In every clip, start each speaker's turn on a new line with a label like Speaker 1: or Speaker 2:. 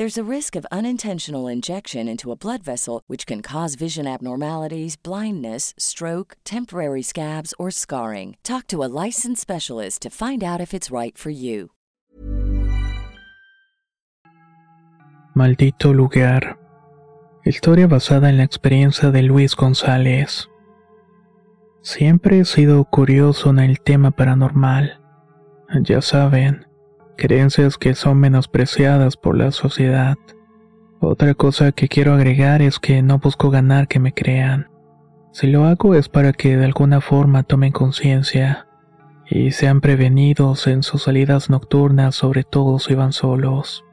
Speaker 1: There's a risk of unintentional injection into a blood vessel, which can cause vision abnormalities, blindness, stroke, temporary scabs, or scarring. Talk to a licensed specialist to find out if it's right for you.
Speaker 2: Maldito lugar. Historia basada en la experiencia de Luis González. Siempre he sido curioso en el tema paranormal. Ya saben, creencias que son menospreciadas por la sociedad. Otra cosa que quiero agregar es que no busco ganar que me crean. Si lo hago es para que de alguna forma tomen conciencia y sean prevenidos en sus salidas nocturnas, sobre todo si van solos.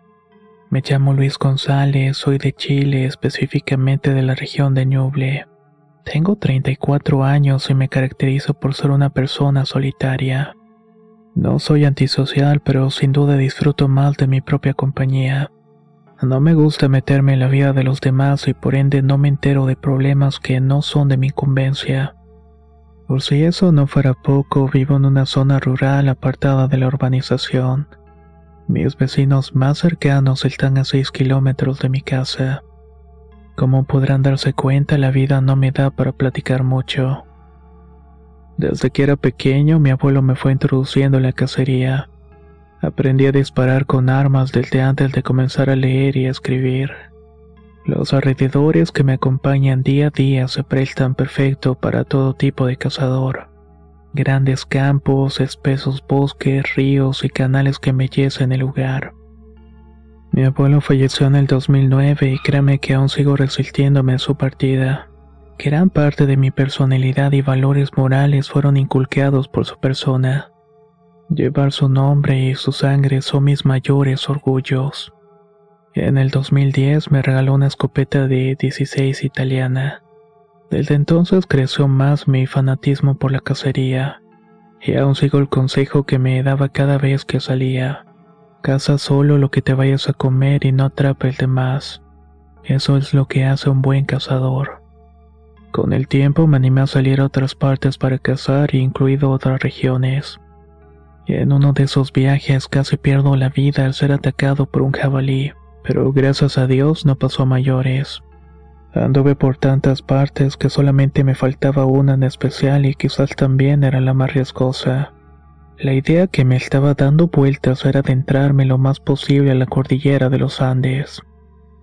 Speaker 2: Me llamo Luis González, soy de Chile, específicamente de la región de Ñuble. Tengo 34 años y me caracterizo por ser una persona solitaria. No soy antisocial, pero sin duda disfruto más de mi propia compañía. No me gusta meterme en la vida de los demás y por ende no me entero de problemas que no son de mi incumbencia. Por si eso no fuera poco, vivo en una zona rural apartada de la urbanización. Mis vecinos más cercanos están a 6 kilómetros de mi casa. Como podrán darse cuenta, la vida no me da para platicar mucho. Desde que era pequeño, mi abuelo me fue introduciendo en la cacería. Aprendí a disparar con armas desde antes de comenzar a leer y a escribir. Los alrededores que me acompañan día a día se prestan perfecto para todo tipo de cazador. Grandes campos, espesos bosques, ríos y canales que embellecen el lugar. Mi abuelo falleció en el 2009 y créame que aún sigo resistiéndome a su partida. Gran parte de mi personalidad y valores morales fueron inculcados por su persona. Llevar su nombre y su sangre son mis mayores orgullos. En el 2010 me regaló una escopeta de 16 italiana. Desde entonces creció más mi fanatismo por la cacería, y aún sigo el consejo que me daba cada vez que salía. Caza solo lo que te vayas a comer y no atrapes demás. Eso es lo que hace un buen cazador. Con el tiempo me animé a salir a otras partes para cazar, incluido otras regiones. En uno de esos viajes casi pierdo la vida al ser atacado por un jabalí, pero gracias a Dios no pasó a mayores. Anduve por tantas partes que solamente me faltaba una en especial y quizás también era la más riesgosa. La idea que me estaba dando vueltas era adentrarme lo más posible a la cordillera de los Andes.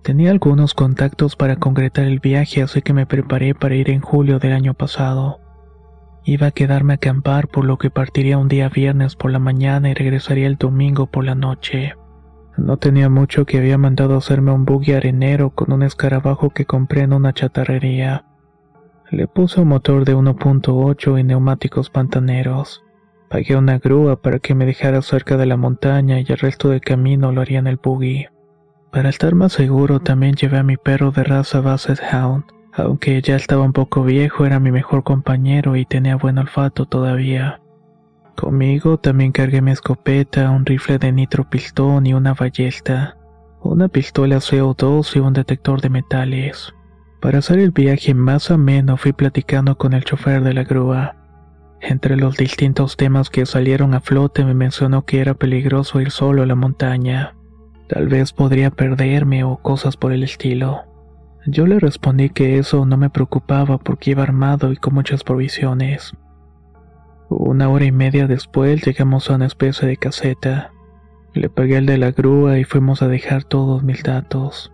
Speaker 2: Tenía algunos contactos para concretar el viaje, así que me preparé para ir en julio del año pasado. Iba a quedarme a acampar, por lo que partiría un día viernes por la mañana y regresaría el domingo por la noche. No tenía mucho que había mandado hacerme un buggy arenero con un escarabajo que compré en una chatarrería. Le puse un motor de 1.8 y neumáticos pantaneros. Pagué una grúa para que me dejara cerca de la montaña y el resto del camino lo haría en el buggy. Para estar más seguro también llevé a mi perro de raza Basset Hound. Aunque ya estaba un poco viejo, era mi mejor compañero y tenía buen olfato todavía. Conmigo también cargué mi escopeta, un rifle de nitropistón y una ballesta, una pistola CO2 y un detector de metales. Para hacer el viaje más ameno fui platicando con el chofer de la grúa. Entre los distintos temas que salieron a flote me mencionó que era peligroso ir solo a la montaña. Tal vez podría perderme o cosas por el estilo. Yo le respondí que eso no me preocupaba porque iba armado y con muchas provisiones. Una hora y media después llegamos a una especie de caseta. Le pagué el de la grúa y fuimos a dejar todos mis datos.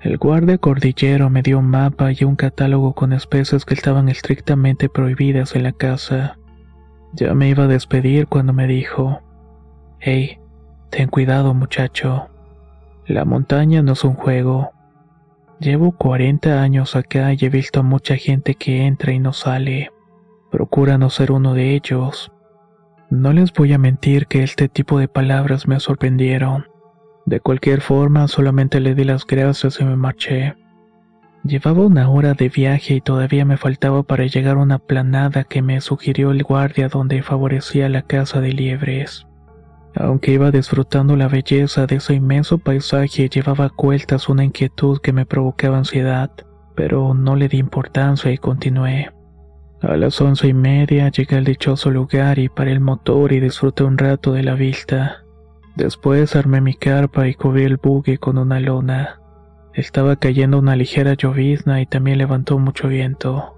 Speaker 2: El guardia cordillero me dio un mapa y un catálogo con especies que estaban estrictamente prohibidas en la casa. Ya me iba a despedir cuando me dijo, Hey, Ten cuidado muchacho. La montaña no es un juego. Llevo 40 años acá y he visto a mucha gente que entra y no sale. Procura no ser uno de ellos. No les voy a mentir que este tipo de palabras me sorprendieron. De cualquier forma, solamente le di las gracias y me marché. Llevaba una hora de viaje y todavía me faltaba para llegar a una planada que me sugirió el guardia donde favorecía la casa de liebres. Aunque iba disfrutando la belleza de ese inmenso paisaje, llevaba a cueltas una inquietud que me provocaba ansiedad, pero no le di importancia y continué. A las once y media llegué al dichoso lugar y paré el motor y disfruté un rato de la vista. Después armé mi carpa y cubrí el bugue con una lona. Estaba cayendo una ligera llovizna y también levantó mucho viento.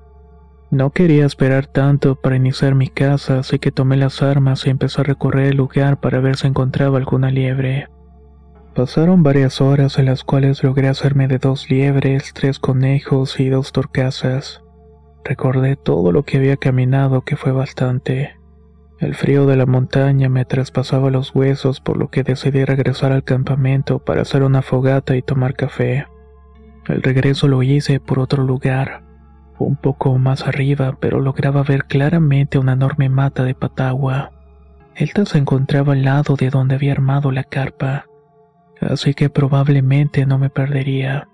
Speaker 2: No quería esperar tanto para iniciar mi casa, así que tomé las armas y empecé a recorrer el lugar para ver si encontraba alguna liebre. Pasaron varias horas en las cuales logré hacerme de dos liebres, tres conejos y dos torcasas. Recordé todo lo que había caminado, que fue bastante. El frío de la montaña me traspasaba los huesos, por lo que decidí regresar al campamento para hacer una fogata y tomar café. El regreso lo hice por otro lugar, un poco más arriba, pero lograba ver claramente una enorme mata de patagua. Esta se encontraba al lado de donde había armado la carpa, así que probablemente no me perdería.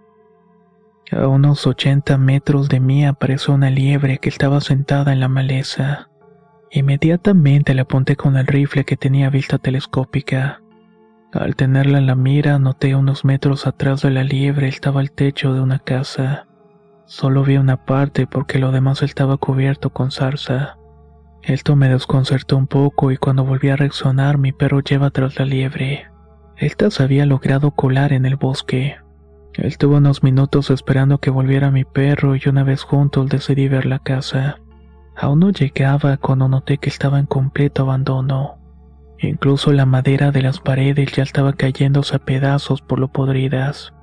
Speaker 2: A unos 80 metros de mí apareció una liebre que estaba sentada en la maleza. Inmediatamente la apunté con el rifle que tenía vista telescópica. Al tenerla en la mira, noté unos metros atrás de la liebre estaba el techo de una casa. Solo vi una parte porque lo demás estaba cubierto con zarza. Esto me desconcertó un poco y cuando volví a reaccionar mi perro lleva tras la liebre. Esta se había logrado colar en el bosque. Estuvo unos minutos esperando que volviera mi perro y una vez juntos decidí ver la casa. Aún no llegaba cuando noté que estaba en completo abandono. Incluso la madera de las paredes ya estaba cayéndose a pedazos por lo podridas.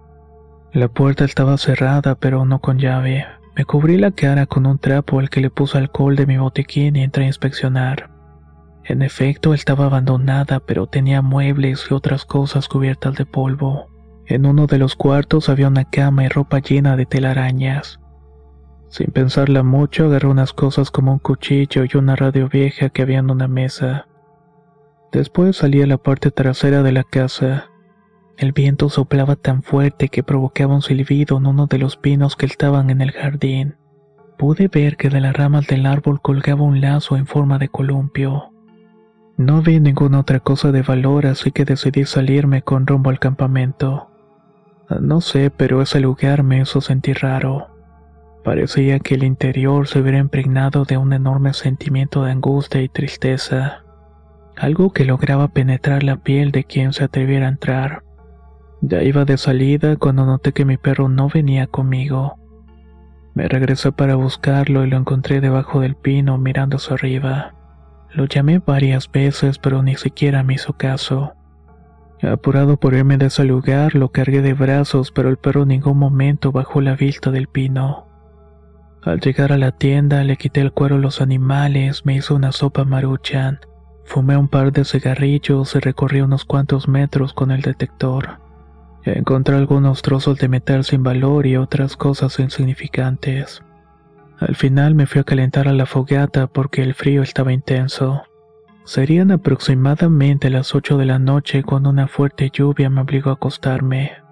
Speaker 2: La puerta estaba cerrada pero no con llave. Me cubrí la cara con un trapo al que le puse alcohol de mi botiquín y entré a inspeccionar. En efecto estaba abandonada pero tenía muebles y otras cosas cubiertas de polvo. En uno de los cuartos había una cama y ropa llena de telarañas. Sin pensarla mucho, agarré unas cosas como un cuchillo y una radio vieja que había en una mesa. Después salí a la parte trasera de la casa. El viento soplaba tan fuerte que provocaba un silbido en uno de los pinos que estaban en el jardín. Pude ver que de las ramas del árbol colgaba un lazo en forma de columpio. No vi ninguna otra cosa de valor, así que decidí salirme con rumbo al campamento. No sé, pero ese lugar me hizo sentir raro. Parecía que el interior se hubiera impregnado de un enorme sentimiento de angustia y tristeza, algo que lograba penetrar la piel de quien se atreviera a entrar. Ya iba de salida cuando noté que mi perro no venía conmigo. Me regresé para buscarlo y lo encontré debajo del pino mirando hacia arriba. Lo llamé varias veces pero ni siquiera me hizo caso. Apurado por irme de ese lugar, lo cargué de brazos, pero el perro en ningún momento bajó la vista del pino. Al llegar a la tienda, le quité el cuero a los animales, me hizo una sopa maruchan, fumé un par de cigarrillos y recorrí unos cuantos metros con el detector. Encontré algunos trozos de metal sin valor y otras cosas insignificantes. Al final me fui a calentar a la fogata porque el frío estaba intenso. Serían aproximadamente las 8 de la noche cuando una fuerte lluvia me obligó a acostarme.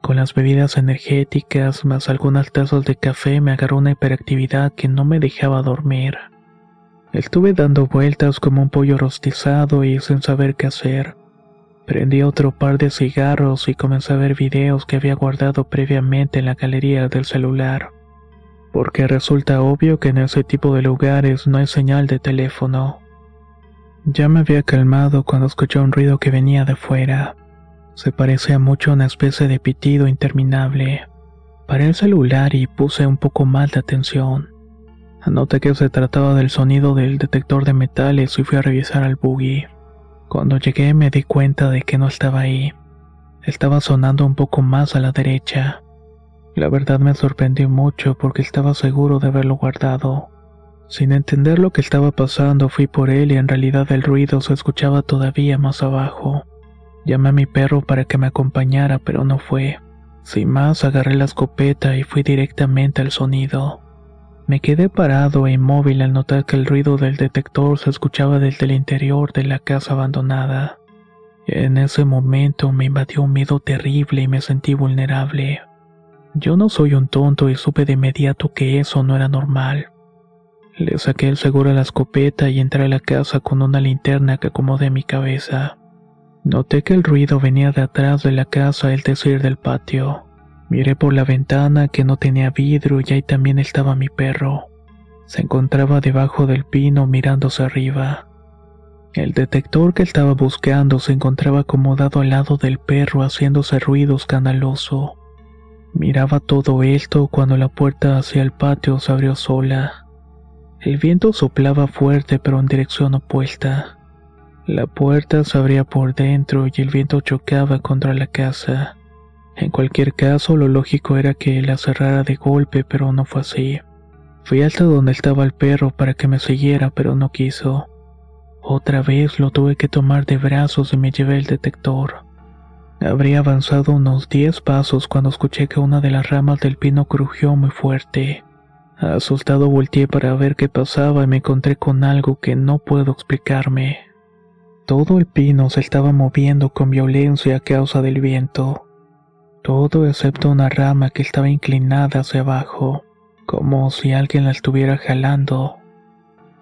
Speaker 2: Con las bebidas energéticas más algunas tazas de café me agarró una hiperactividad que no me dejaba dormir. Estuve dando vueltas como un pollo rostizado y sin saber qué hacer. Prendí otro par de cigarros y comencé a ver videos que había guardado previamente en la galería del celular. Porque resulta obvio que en ese tipo de lugares no hay señal de teléfono. Ya me había calmado cuando escuché un ruido que venía de fuera. Se parecía mucho a una especie de pitido interminable. Paré el celular y puse un poco más de atención. Anoté que se trataba del sonido del detector de metales y fui a revisar al buggy. Cuando llegué me di cuenta de que no estaba ahí. Estaba sonando un poco más a la derecha. La verdad me sorprendió mucho porque estaba seguro de haberlo guardado. Sin entender lo que estaba pasando, fui por él y en realidad el ruido se escuchaba todavía más abajo. Llamé a mi perro para que me acompañara, pero no fue. Sin más, agarré la escopeta y fui directamente al sonido. Me quedé parado e inmóvil al notar que el ruido del detector se escuchaba desde el interior de la casa abandonada. En ese momento me invadió un miedo terrible y me sentí vulnerable. Yo no soy un tonto y supe de inmediato que eso no era normal. Le saqué el seguro a la escopeta y entré a la casa con una linterna que acomodé mi cabeza. Noté que el ruido venía de atrás de la casa, es decir, del patio. Miré por la ventana que no tenía vidrio y ahí también estaba mi perro. Se encontraba debajo del pino mirándose arriba. El detector que estaba buscando se encontraba acomodado al lado del perro haciéndose ruido escandaloso. Miraba todo esto cuando la puerta hacia el patio se abrió sola. El viento soplaba fuerte pero en dirección opuesta. La puerta se abría por dentro y el viento chocaba contra la casa. En cualquier caso, lo lógico era que la cerrara de golpe, pero no fue así. Fui hasta donde estaba el perro para que me siguiera, pero no quiso. Otra vez lo tuve que tomar de brazos y me llevé el detector. Habría avanzado unos diez pasos cuando escuché que una de las ramas del pino crujió muy fuerte. Asustado volteé para ver qué pasaba y me encontré con algo que no puedo explicarme. Todo el pino se estaba moviendo con violencia a causa del viento. Todo excepto una rama que estaba inclinada hacia abajo, como si alguien la estuviera jalando.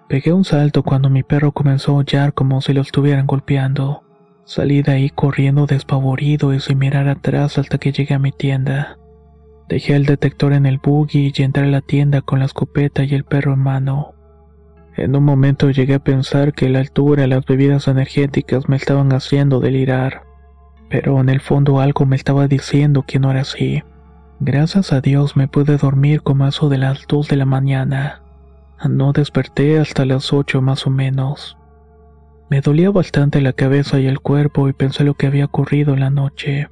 Speaker 2: Pegué un salto cuando mi perro comenzó a aullar como si lo estuvieran golpeando. Salí de ahí corriendo despavorido y sin mirar atrás hasta que llegué a mi tienda. Dejé el detector en el buggy y entré a la tienda con la escopeta y el perro en mano. En un momento llegué a pensar que la altura y las bebidas energéticas me estaban haciendo delirar, pero en el fondo algo me estaba diciendo que no era así. Gracias a Dios me pude dormir como eso de las dos de la mañana. No desperté hasta las ocho más o menos. Me dolía bastante la cabeza y el cuerpo y pensé lo que había ocurrido en la noche.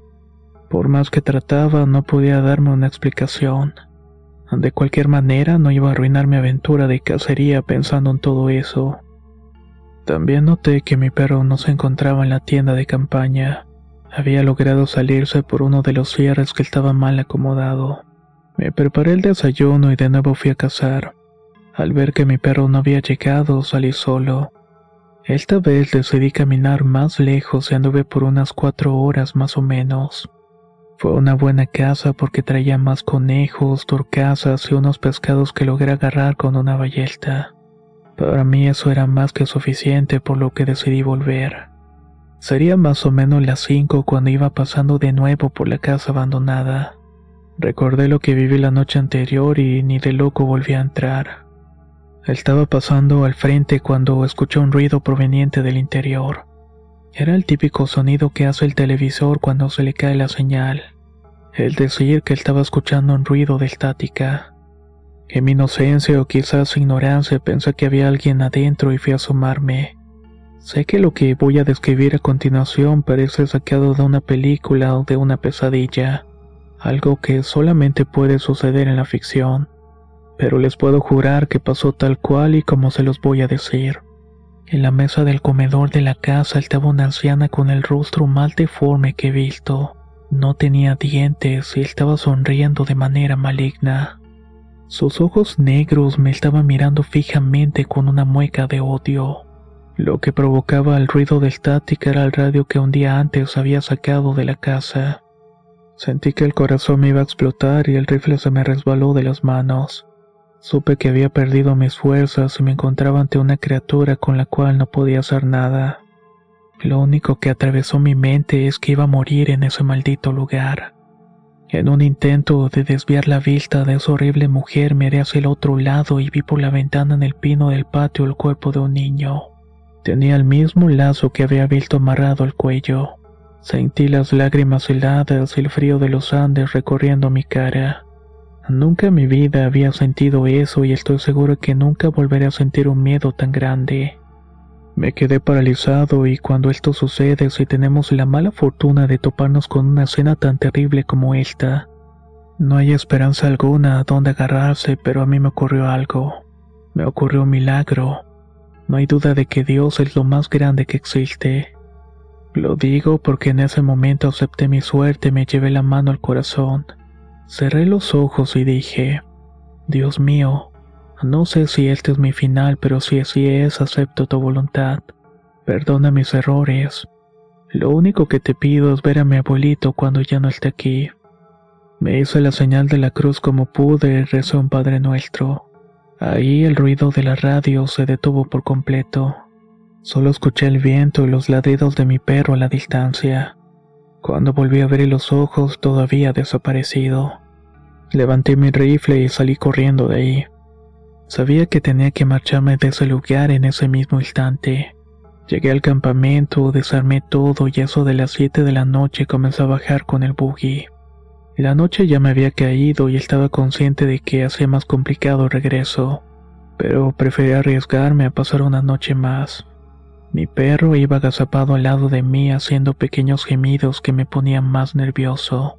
Speaker 2: Por más que trataba, no podía darme una explicación. De cualquier manera, no iba a arruinar mi aventura de cacería pensando en todo eso. También noté que mi perro no se encontraba en la tienda de campaña. Había logrado salirse por uno de los cierres que estaba mal acomodado. Me preparé el desayuno y de nuevo fui a cazar. Al ver que mi perro no había llegado, salí solo. Esta vez decidí caminar más lejos y anduve por unas cuatro horas más o menos. Fue una buena caza porque traía más conejos, torcasas y unos pescados que logré agarrar con una ballesta. Para mí eso era más que suficiente por lo que decidí volver. Sería más o menos las cinco cuando iba pasando de nuevo por la casa abandonada. Recordé lo que viví la noche anterior y ni de loco volví a entrar. Estaba pasando al frente cuando escuché un ruido proveniente del interior. Era el típico sonido que hace el televisor cuando se le cae la señal. El decir que estaba escuchando un ruido de estática. En mi inocencia o quizás ignorancia pensé que había alguien adentro y fui a asomarme. Sé que lo que voy a describir a continuación parece sacado de una película o de una pesadilla, algo que solamente puede suceder en la ficción, pero les puedo jurar que pasó tal cual y como se los voy a decir. En la mesa del comedor de la casa estaba una anciana con el rostro más deforme que he visto. No tenía dientes y estaba sonriendo de manera maligna. Sus ojos negros me estaban mirando fijamente con una mueca de odio. Lo que provocaba el ruido de estática era el radio que un día antes había sacado de la casa. Sentí que el corazón me iba a explotar y el rifle se me resbaló de las manos. Supe que había perdido mis fuerzas y me encontraba ante una criatura con la cual no podía hacer nada. Lo único que atravesó mi mente es que iba a morir en ese maldito lugar. En un intento de desviar la vista de esa horrible mujer miré hacia el otro lado y vi por la ventana en el pino del patio el cuerpo de un niño. Tenía el mismo lazo que había visto amarrado al cuello. Sentí las lágrimas heladas y el frío de los Andes recorriendo mi cara. Nunca en mi vida había sentido eso y estoy seguro que nunca volveré a sentir un miedo tan grande. Me quedé paralizado y cuando esto sucede, si tenemos la mala fortuna de toparnos con una escena tan terrible como esta, no hay esperanza alguna a donde agarrarse, pero a mí me ocurrió algo. Me ocurrió un milagro. No hay duda de que Dios es lo más grande que existe. Lo digo porque en ese momento acepté mi suerte y me llevé la mano al corazón. Cerré los ojos y dije, Dios mío, no sé si este es mi final, pero si así es, acepto tu voluntad. Perdona mis errores. Lo único que te pido es ver a mi abuelito cuando ya no esté aquí. Me hice la señal de la cruz como pude y rezé un Padre Nuestro. Ahí el ruido de la radio se detuvo por completo. Solo escuché el viento y los ladridos de mi perro a la distancia. Cuando volví a abrir los ojos, todavía desaparecido. Levanté mi rifle y salí corriendo de ahí. Sabía que tenía que marcharme de ese lugar en ese mismo instante. Llegué al campamento, desarmé todo y eso de las 7 de la noche comencé a bajar con el buggy. La noche ya me había caído y estaba consciente de que hacía más complicado regreso, pero preferí arriesgarme a pasar una noche más. Mi perro iba agazapado al lado de mí haciendo pequeños gemidos que me ponían más nervioso.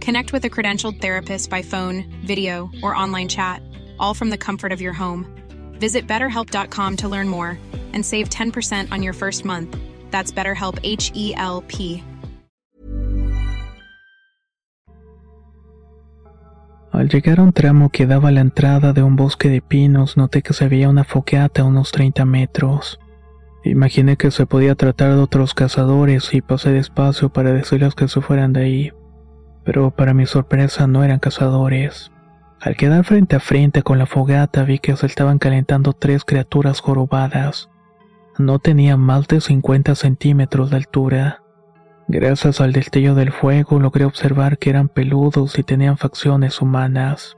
Speaker 3: Connect with a credentialed therapist by phone, video, or online chat, all from the comfort of your home. Visit betterhelp.com to learn more and save 10% on your first month. That's BetterHelp H E L P.
Speaker 2: Al llegar a un tramo que daba la entrada de un bosque de pinos, noté que se veía una foqueata a unos 30 metros. Imaginé que se podía tratar de otros cazadores y pasé despacio para decirles que se fueran de ahí pero para mi sorpresa no eran cazadores. Al quedar frente a frente con la fogata vi que se estaban calentando tres criaturas jorobadas. No tenían más de 50 centímetros de altura. Gracias al destello del fuego logré observar que eran peludos y tenían facciones humanas.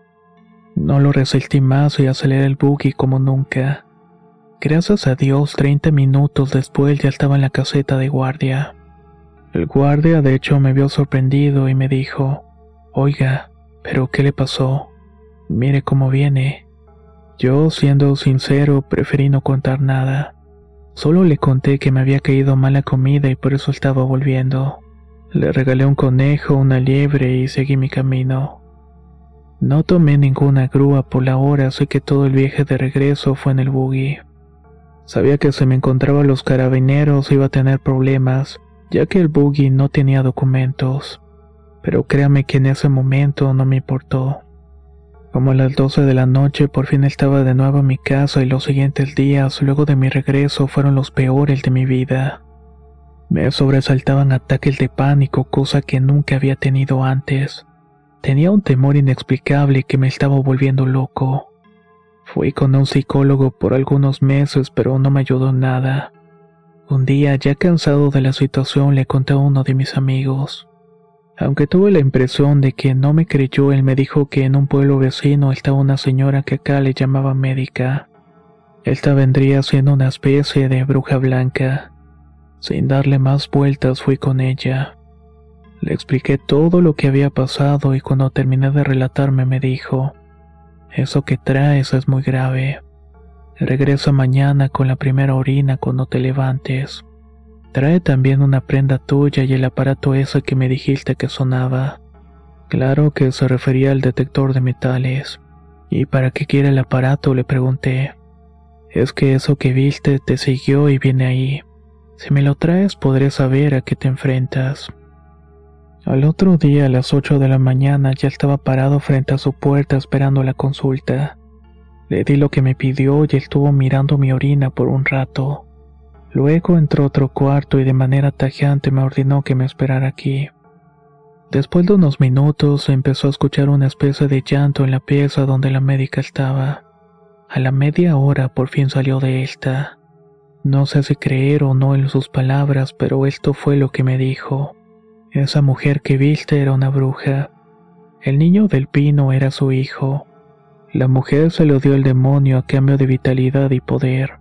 Speaker 2: No lo resistí más y aceleré el buggy como nunca. Gracias a Dios, 30 minutos después ya estaba en la caseta de guardia. El guardia de hecho me vio sorprendido y me dijo, Oiga, ¿pero qué le pasó? Mire cómo viene. Yo, siendo sincero, preferí no contar nada. Solo le conté que me había caído mala comida y por eso estaba volviendo. Le regalé un conejo, una liebre y seguí mi camino. No tomé ninguna grúa por la hora, así que todo el viaje de regreso fue en el buggy. Sabía que si me encontraba los carabineros iba a tener problemas, ya que el buggy no tenía documentos. Pero créame que en ese momento no me importó. Como a las 12 de la noche por fin estaba de nuevo en mi casa y los siguientes días luego de mi regreso fueron los peores de mi vida. Me sobresaltaban ataques de pánico, cosa que nunca había tenido antes. Tenía un temor inexplicable que me estaba volviendo loco. Fui con un psicólogo por algunos meses, pero no me ayudó nada. Un día, ya cansado de la situación, le conté a uno de mis amigos. Aunque tuve la impresión de que no me creyó, él me dijo que en un pueblo vecino estaba una señora que acá le llamaba médica. Esta vendría siendo una especie de bruja blanca. Sin darle más vueltas fui con ella. Le expliqué todo lo que había pasado y cuando terminé de relatarme me dijo, Eso que traes es muy grave. Regresa mañana con la primera orina cuando te levantes. Trae también una prenda tuya y el aparato ese que me dijiste que sonaba. Claro que se refería al detector de metales. ¿Y para qué quiere el aparato? le pregunté. Es que eso que viste te siguió y viene ahí. Si me lo traes podré saber a qué te enfrentas. Al otro día, a las 8 de la mañana, ya estaba parado frente a su puerta esperando la consulta. Le di lo que me pidió y estuvo mirando mi orina por un rato. Luego entró otro cuarto y de manera tajante me ordenó que me esperara aquí. Después de unos minutos empezó a escuchar una especie de llanto en la pieza donde la médica estaba. A la media hora por fin salió de esta. No sé si creer o no en sus palabras, pero esto fue lo que me dijo. Esa mujer que viste era una bruja. El niño del pino era su hijo. La mujer se lo dio el demonio a cambio de vitalidad y poder.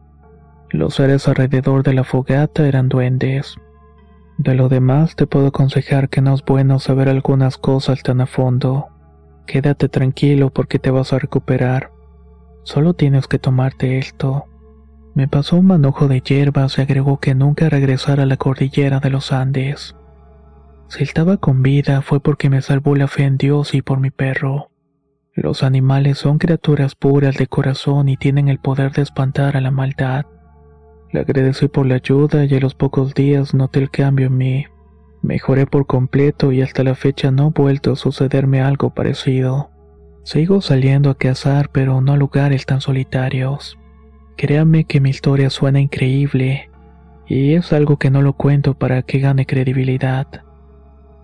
Speaker 2: Los seres alrededor de la fogata eran duendes. De lo demás te puedo aconsejar que no es bueno saber algunas cosas tan a fondo. Quédate tranquilo porque te vas a recuperar. Solo tienes que tomarte esto. Me pasó un manojo de hierbas y agregó que nunca regresara a la cordillera de los Andes. Si estaba con vida fue porque me salvó la fe en Dios y por mi perro. Los animales son criaturas puras de corazón y tienen el poder de espantar a la maldad. Le agradecí por la ayuda y a los pocos días noté el cambio en mí. Mejoré por completo y hasta la fecha no ha vuelto a sucederme algo parecido. Sigo saliendo a cazar pero no a lugares tan solitarios. Créame que mi historia suena increíble y es algo que no lo cuento para que gane credibilidad.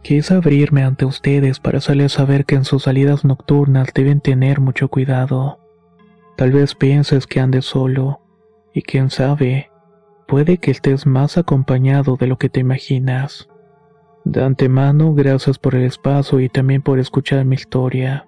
Speaker 2: Quise abrirme ante ustedes para hacerles saber que en sus salidas nocturnas deben tener mucho cuidado. Tal vez pienses que andes solo, y quién sabe, puede que estés más acompañado de lo que te imaginas. De antemano, gracias por el espacio y también por escuchar mi historia.